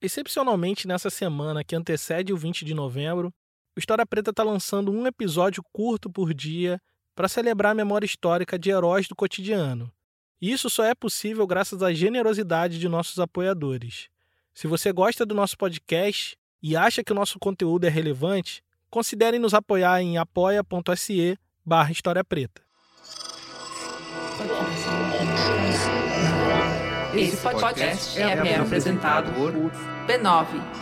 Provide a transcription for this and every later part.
Excepcionalmente nessa semana que antecede o 20 de novembro, o História Preta está lançando um episódio curto por dia para celebrar a memória histórica de heróis do cotidiano. E isso só é possível graças à generosidade de nossos apoiadores. Se você gosta do nosso podcast e acha que o nosso conteúdo é relevante, considere nos apoiar em apoia.se barra História Preta. Esse podcast é, é apresentado por b9.com.br.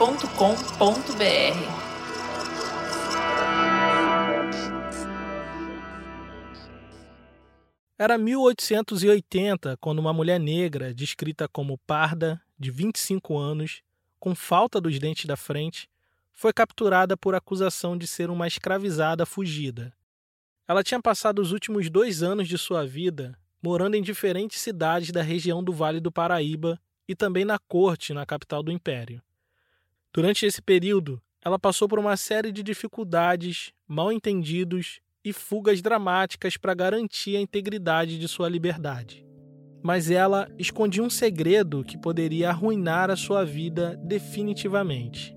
Era 1880 quando uma mulher negra, descrita como parda, de 25 anos, com falta dos dentes da frente, foi capturada por acusação de ser uma escravizada fugida. Ela tinha passado os últimos dois anos de sua vida morando em diferentes cidades da região do Vale do Paraíba e também na corte, na capital do império. Durante esse período, ela passou por uma série de dificuldades, mal entendidos e fugas dramáticas para garantir a integridade de sua liberdade. Mas ela escondia um segredo que poderia arruinar a sua vida definitivamente.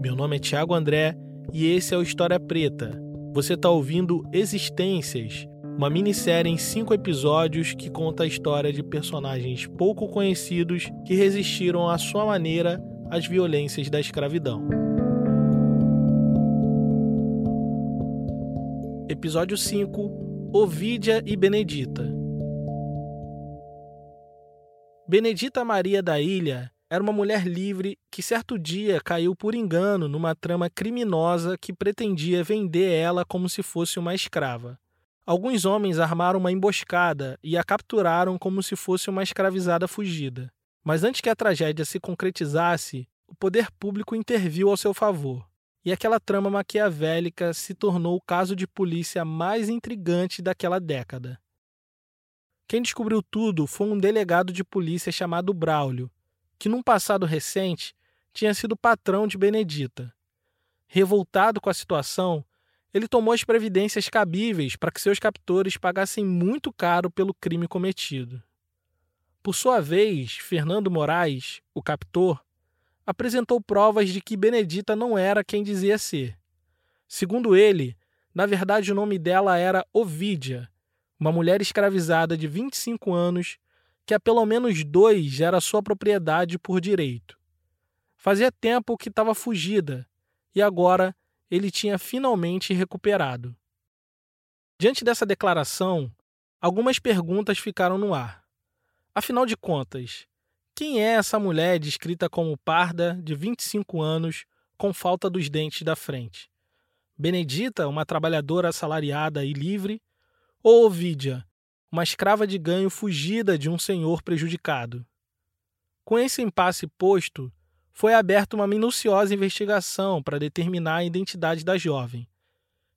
Meu nome é Tiago André e esse é o História Preta. Você está ouvindo Existências, uma minissérie em cinco episódios que conta a história de personagens pouco conhecidos que resistiram à sua maneira às violências da escravidão. Episódio 5 Ovídia e Benedita Benedita Maria da Ilha era uma mulher livre que certo dia caiu por engano numa trama criminosa que pretendia vender ela como se fosse uma escrava. Alguns homens armaram uma emboscada e a capturaram como se fosse uma escravizada fugida. Mas antes que a tragédia se concretizasse, o poder público interviu ao seu favor e aquela trama maquiavélica se tornou o caso de polícia mais intrigante daquela década. Quem descobriu tudo foi um delegado de polícia chamado Braulio, que num passado recente tinha sido patrão de Benedita. Revoltado com a situação, ele tomou as previdências cabíveis para que seus captores pagassem muito caro pelo crime cometido. Por sua vez, Fernando Moraes, o captor, apresentou provas de que Benedita não era quem dizia ser. Segundo ele, na verdade o nome dela era Ovídia, uma mulher escravizada de 25 anos que há pelo menos dois era sua propriedade por direito. Fazia tempo que estava fugida e agora ele tinha finalmente recuperado. Diante dessa declaração, algumas perguntas ficaram no ar. Afinal de contas, quem é essa mulher descrita como parda, de 25 anos, com falta dos dentes da frente? Benedita, uma trabalhadora assalariada e livre? Ou Ovídia, uma escrava de ganho fugida de um senhor prejudicado? Com esse impasse posto, foi aberta uma minuciosa investigação para determinar a identidade da jovem,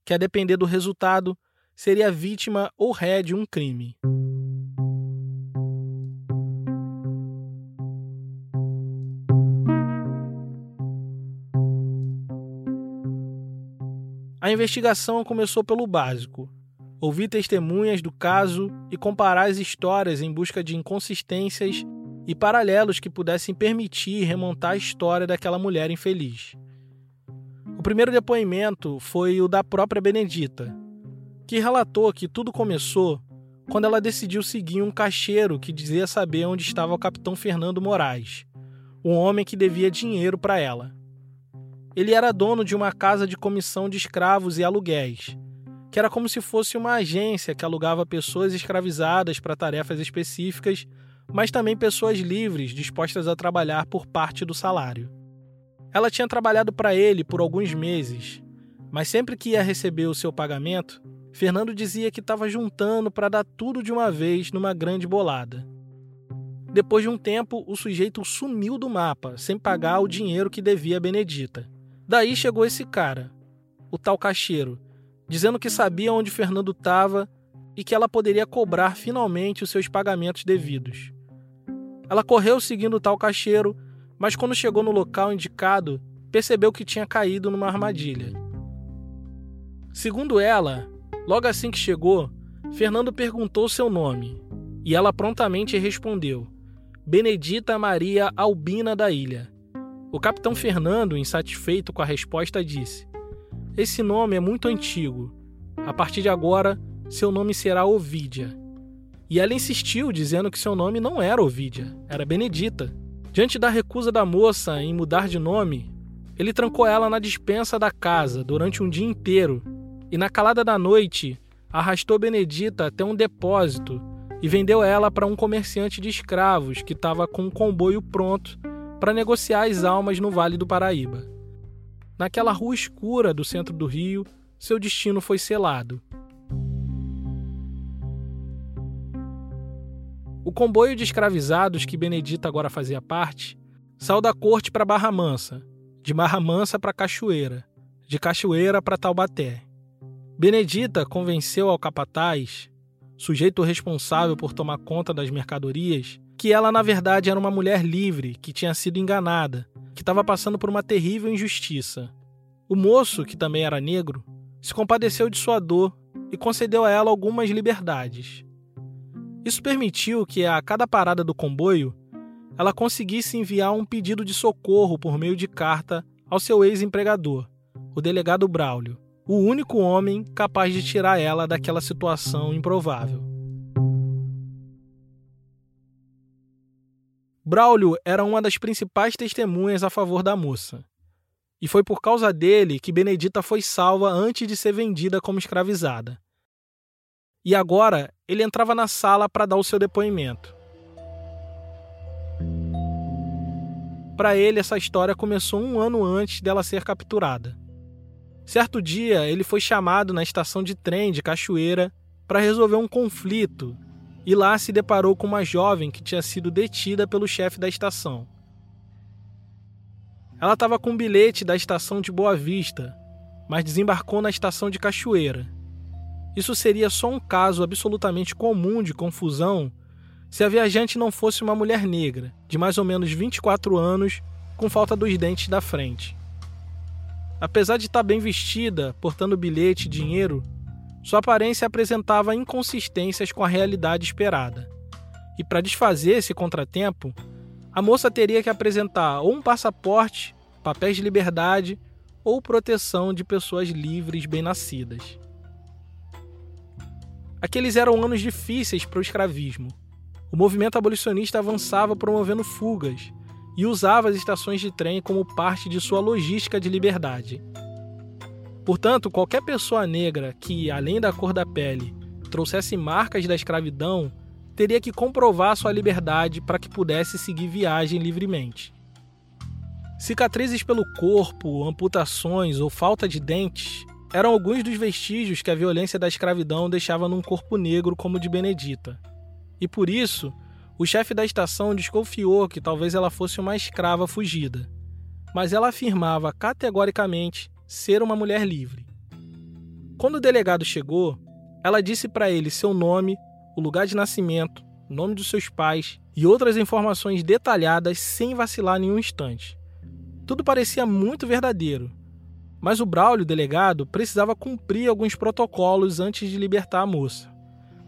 que, a depender do resultado, seria vítima ou ré de um crime. A investigação começou pelo básico: ouvir testemunhas do caso e comparar as histórias em busca de inconsistências e paralelos que pudessem permitir remontar a história daquela mulher infeliz. O primeiro depoimento foi o da própria Benedita, que relatou que tudo começou quando ela decidiu seguir um caixeiro que dizia saber onde estava o capitão Fernando Moraes, um homem que devia dinheiro para ela. Ele era dono de uma casa de comissão de escravos e aluguéis, que era como se fosse uma agência que alugava pessoas escravizadas para tarefas específicas, mas também pessoas livres dispostas a trabalhar por parte do salário. Ela tinha trabalhado para ele por alguns meses, mas sempre que ia receber o seu pagamento, Fernando dizia que estava juntando para dar tudo de uma vez numa grande bolada. Depois de um tempo, o sujeito sumiu do mapa, sem pagar o dinheiro que devia a Benedita. Daí chegou esse cara, o tal caixeiro, dizendo que sabia onde Fernando estava e que ela poderia cobrar finalmente os seus pagamentos devidos. Ela correu seguindo o tal caixeiro, mas quando chegou no local indicado, percebeu que tinha caído numa armadilha. Segundo ela, logo assim que chegou, Fernando perguntou seu nome e ela prontamente respondeu: Benedita Maria Albina da Ilha. O capitão Fernando, insatisfeito com a resposta, disse: Esse nome é muito antigo. A partir de agora, seu nome será Ovídia. E ela insistiu, dizendo que seu nome não era Ovídia, era Benedita. Diante da recusa da moça em mudar de nome, ele trancou ela na dispensa da casa durante um dia inteiro e, na calada da noite, arrastou Benedita até um depósito e vendeu ela para um comerciante de escravos que estava com um comboio pronto para negociar as almas no Vale do Paraíba. Naquela rua escura do centro do Rio, seu destino foi selado. O comboio de escravizados que Benedita agora fazia parte saiu da corte para Barra Mansa, de Barra Mansa para Cachoeira, de Cachoeira para Taubaté. Benedita convenceu ao capataz, sujeito responsável por tomar conta das mercadorias, que ela na verdade era uma mulher livre que tinha sido enganada, que estava passando por uma terrível injustiça. O moço, que também era negro, se compadeceu de sua dor e concedeu a ela algumas liberdades. Isso permitiu que, a cada parada do comboio, ela conseguisse enviar um pedido de socorro por meio de carta ao seu ex-empregador, o delegado Braulio, o único homem capaz de tirar ela daquela situação improvável. Braulio era uma das principais testemunhas a favor da moça. E foi por causa dele que Benedita foi salva antes de ser vendida como escravizada. E agora ele entrava na sala para dar o seu depoimento. Para ele, essa história começou um ano antes dela ser capturada. Certo dia, ele foi chamado na estação de trem de Cachoeira para resolver um conflito e lá se deparou com uma jovem que tinha sido detida pelo chefe da estação. Ela estava com um bilhete da estação de Boa Vista, mas desembarcou na estação de Cachoeira isso seria só um caso absolutamente comum de confusão se a viajante não fosse uma mulher negra, de mais ou menos 24 anos, com falta dos dentes da frente. Apesar de estar bem vestida, portando bilhete e dinheiro, sua aparência apresentava inconsistências com a realidade esperada. E para desfazer esse contratempo, a moça teria que apresentar ou um passaporte, papéis de liberdade ou proteção de pessoas livres bem-nascidas. Aqueles eram anos difíceis para o escravismo. O movimento abolicionista avançava promovendo fugas e usava as estações de trem como parte de sua logística de liberdade. Portanto, qualquer pessoa negra que, além da cor da pele, trouxesse marcas da escravidão teria que comprovar sua liberdade para que pudesse seguir viagem livremente. Cicatrizes pelo corpo, amputações ou falta de dentes eram alguns dos vestígios que a violência da escravidão deixava num corpo negro como o de Benedita. E por isso, o chefe da estação desconfiou que talvez ela fosse uma escrava fugida. Mas ela afirmava categoricamente ser uma mulher livre. Quando o delegado chegou, ela disse para ele seu nome, o lugar de nascimento, o nome dos seus pais e outras informações detalhadas sem vacilar nenhum instante. Tudo parecia muito verdadeiro, mas o Braulio, delegado, precisava cumprir alguns protocolos antes de libertar a moça.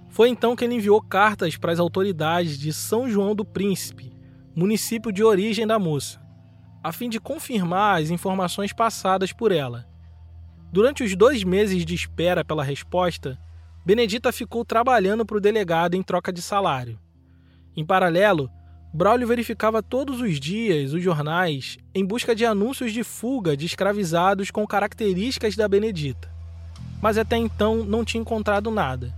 Foi então que ele enviou cartas para as autoridades de São João do Príncipe, município de origem da moça, a fim de confirmar as informações passadas por ela. Durante os dois meses de espera pela resposta, Benedita ficou trabalhando para o delegado em troca de salário. Em paralelo, Braulio verificava todos os dias os jornais em busca de anúncios de fuga de escravizados com características da Benedita. Mas até então não tinha encontrado nada.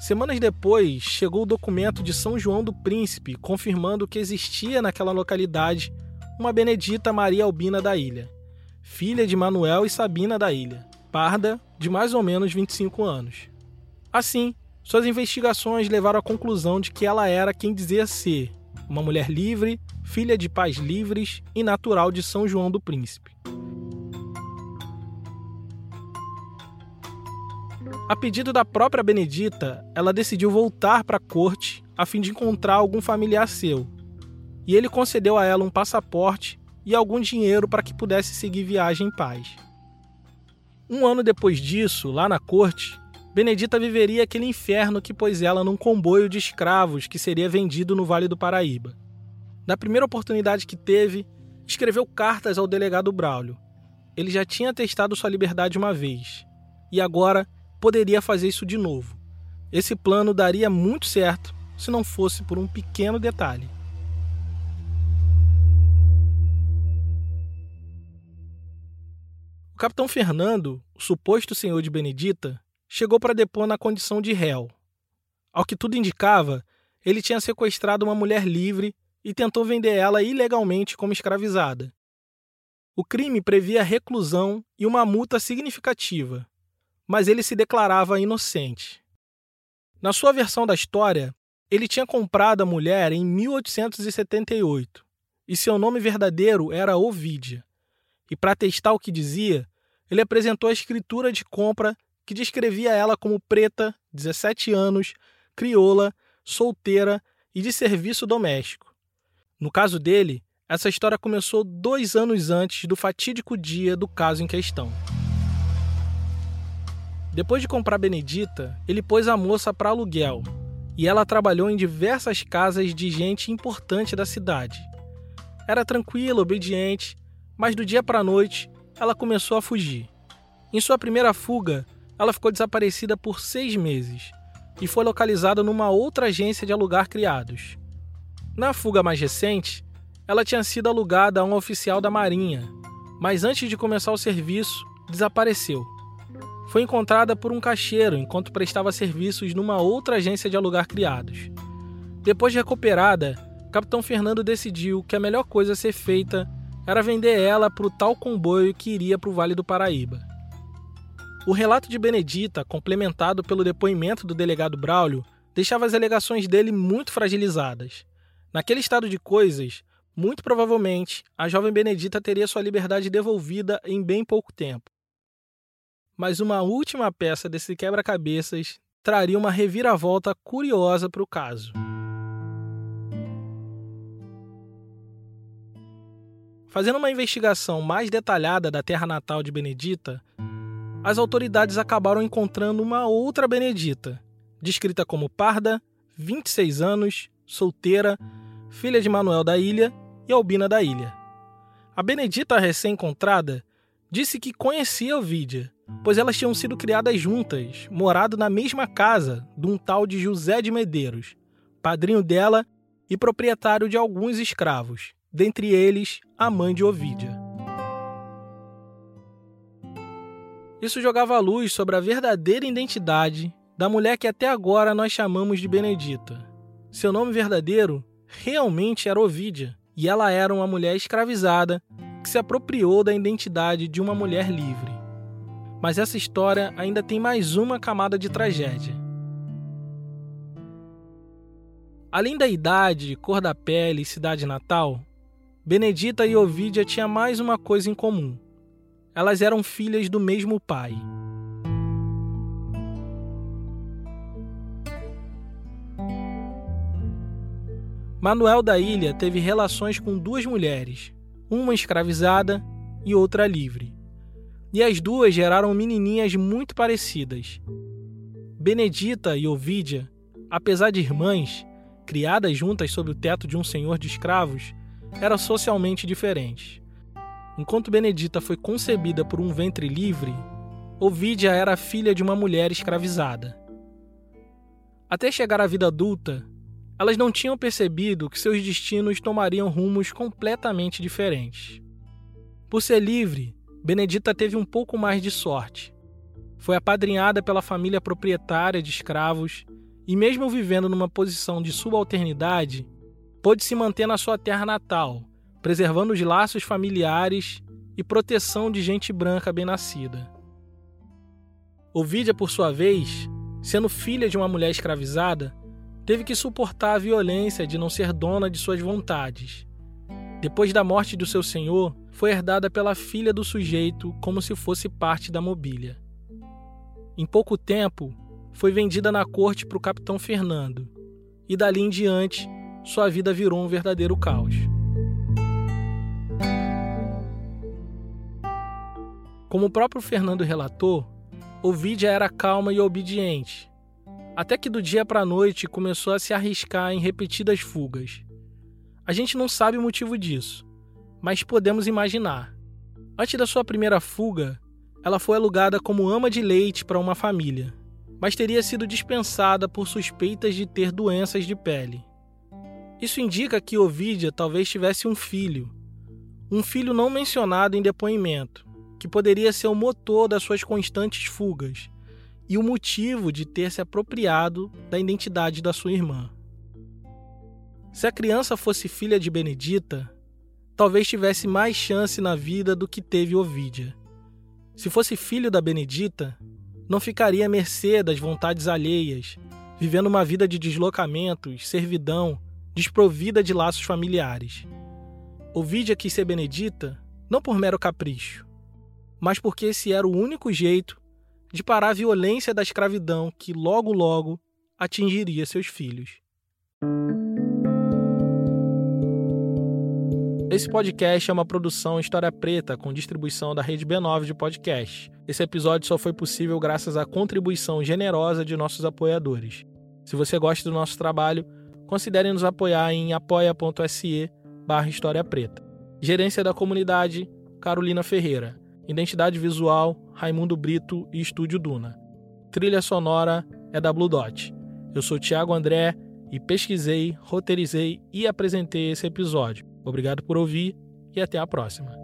Semanas depois, chegou o documento de São João do Príncipe confirmando que existia naquela localidade uma Benedita Maria Albina da Ilha, filha de Manuel e Sabina da Ilha, parda de mais ou menos 25 anos. Assim, suas investigações levaram à conclusão de que ela era quem dizia ser, uma mulher livre, filha de pais livres e natural de São João do Príncipe. A pedido da própria Benedita, ela decidiu voltar para a corte a fim de encontrar algum familiar seu. E ele concedeu a ela um passaporte e algum dinheiro para que pudesse seguir viagem em paz. Um ano depois disso, lá na corte, Benedita viveria aquele inferno que pôs ela num comboio de escravos que seria vendido no Vale do Paraíba. Na primeira oportunidade que teve, escreveu cartas ao delegado Braulio. Ele já tinha testado sua liberdade uma vez e agora poderia fazer isso de novo. Esse plano daria muito certo se não fosse por um pequeno detalhe. Capitão Fernando, o suposto senhor de Benedita, chegou para depor na condição de réu. Ao que tudo indicava, ele tinha sequestrado uma mulher livre e tentou vender ela ilegalmente como escravizada. O crime previa reclusão e uma multa significativa, mas ele se declarava inocente. Na sua versão da história, ele tinha comprado a mulher em 1878 e seu nome verdadeiro era Ovidia. E para testar o que dizia, ele apresentou a escritura de compra que descrevia ela como preta, 17 anos, crioula, solteira e de serviço doméstico. No caso dele, essa história começou dois anos antes do fatídico dia do caso em questão. Depois de comprar Benedita, ele pôs a moça para aluguel e ela trabalhou em diversas casas de gente importante da cidade. Era tranquila, obediente, mas do dia para a noite ela começou a fugir. Em sua primeira fuga, ela ficou desaparecida por seis meses e foi localizada numa outra agência de alugar criados. Na fuga mais recente, ela tinha sido alugada a um oficial da Marinha, mas antes de começar o serviço, desapareceu. Foi encontrada por um caixeiro enquanto prestava serviços numa outra agência de alugar criados. Depois de recuperada, Capitão Fernando decidiu que a melhor coisa a ser feita era vender ela para o tal comboio que iria para o Vale do Paraíba. O relato de Benedita, complementado pelo depoimento do delegado Braulio, deixava as alegações dele muito fragilizadas. Naquele estado de coisas, muito provavelmente, a jovem Benedita teria sua liberdade devolvida em bem pouco tempo. Mas uma última peça desse quebra-cabeças traria uma reviravolta curiosa para o caso. Fazendo uma investigação mais detalhada da terra natal de Benedita, as autoridades acabaram encontrando uma outra Benedita, descrita como parda, 26 anos, solteira, filha de Manuel da Ilha e Albina da Ilha. A Benedita recém-encontrada disse que conhecia Ovídia, pois elas tinham sido criadas juntas, morado na mesma casa de um tal de José de Medeiros, padrinho dela e proprietário de alguns escravos, dentre eles a mãe de Ovídia. Isso jogava luz sobre a verdadeira identidade da mulher que até agora nós chamamos de Benedita. Seu nome verdadeiro realmente era Ovídia, e ela era uma mulher escravizada que se apropriou da identidade de uma mulher livre. Mas essa história ainda tem mais uma camada de tragédia. Além da idade, cor da pele e cidade natal, Benedita e Ovídia tinham mais uma coisa em comum. Elas eram filhas do mesmo pai. Manuel da Ilha teve relações com duas mulheres, uma escravizada e outra livre. E as duas geraram menininhas muito parecidas. Benedita e Ovídia, apesar de irmãs, criadas juntas sob o teto de um senhor de escravos, eram socialmente diferentes. Enquanto Benedita foi concebida por um ventre livre, Ovídia era filha de uma mulher escravizada. Até chegar à vida adulta, elas não tinham percebido que seus destinos tomariam rumos completamente diferentes. Por ser livre, Benedita teve um pouco mais de sorte. Foi apadrinhada pela família proprietária de escravos e, mesmo vivendo numa posição de subalternidade, pôde se manter na sua terra natal, preservando os laços familiares e proteção de gente branca bem-nascida. Ovídia, por sua vez, sendo filha de uma mulher escravizada, teve que suportar a violência de não ser dona de suas vontades. Depois da morte do seu senhor, foi herdada pela filha do sujeito como se fosse parte da mobília. Em pouco tempo, foi vendida na corte para o capitão Fernando, e dali em diante, sua vida virou um verdadeiro caos. Como o próprio Fernando relatou, Ovidia era calma e obediente, até que do dia para a noite começou a se arriscar em repetidas fugas. A gente não sabe o motivo disso, mas podemos imaginar. Antes da sua primeira fuga, ela foi alugada como ama de leite para uma família, mas teria sido dispensada por suspeitas de ter doenças de pele. Isso indica que Ovidia talvez tivesse um filho, um filho não mencionado em depoimento, que poderia ser o motor das suas constantes fugas e o motivo de ter se apropriado da identidade da sua irmã. Se a criança fosse filha de Benedita, talvez tivesse mais chance na vida do que teve Ovídia. Se fosse filho da Benedita, não ficaria à mercê das vontades alheias, vivendo uma vida de deslocamentos, servidão, desprovida de laços familiares. Ovídia quis ser Benedita não por mero capricho, mas porque esse era o único jeito de parar a violência da escravidão que logo logo atingiria seus filhos. Esse podcast é uma produção História Preta com distribuição da rede B9 de podcast. Esse episódio só foi possível graças à contribuição generosa de nossos apoiadores. Se você gosta do nosso trabalho, considere nos apoiar em apoia.se barra História Preta. Gerência da Comunidade, Carolina Ferreira. Identidade Visual, Raimundo Brito e Estúdio Duna. Trilha sonora é da Blue Dot. Eu sou Tiago André e pesquisei, roteirizei e apresentei esse episódio. Obrigado por ouvir e até a próxima.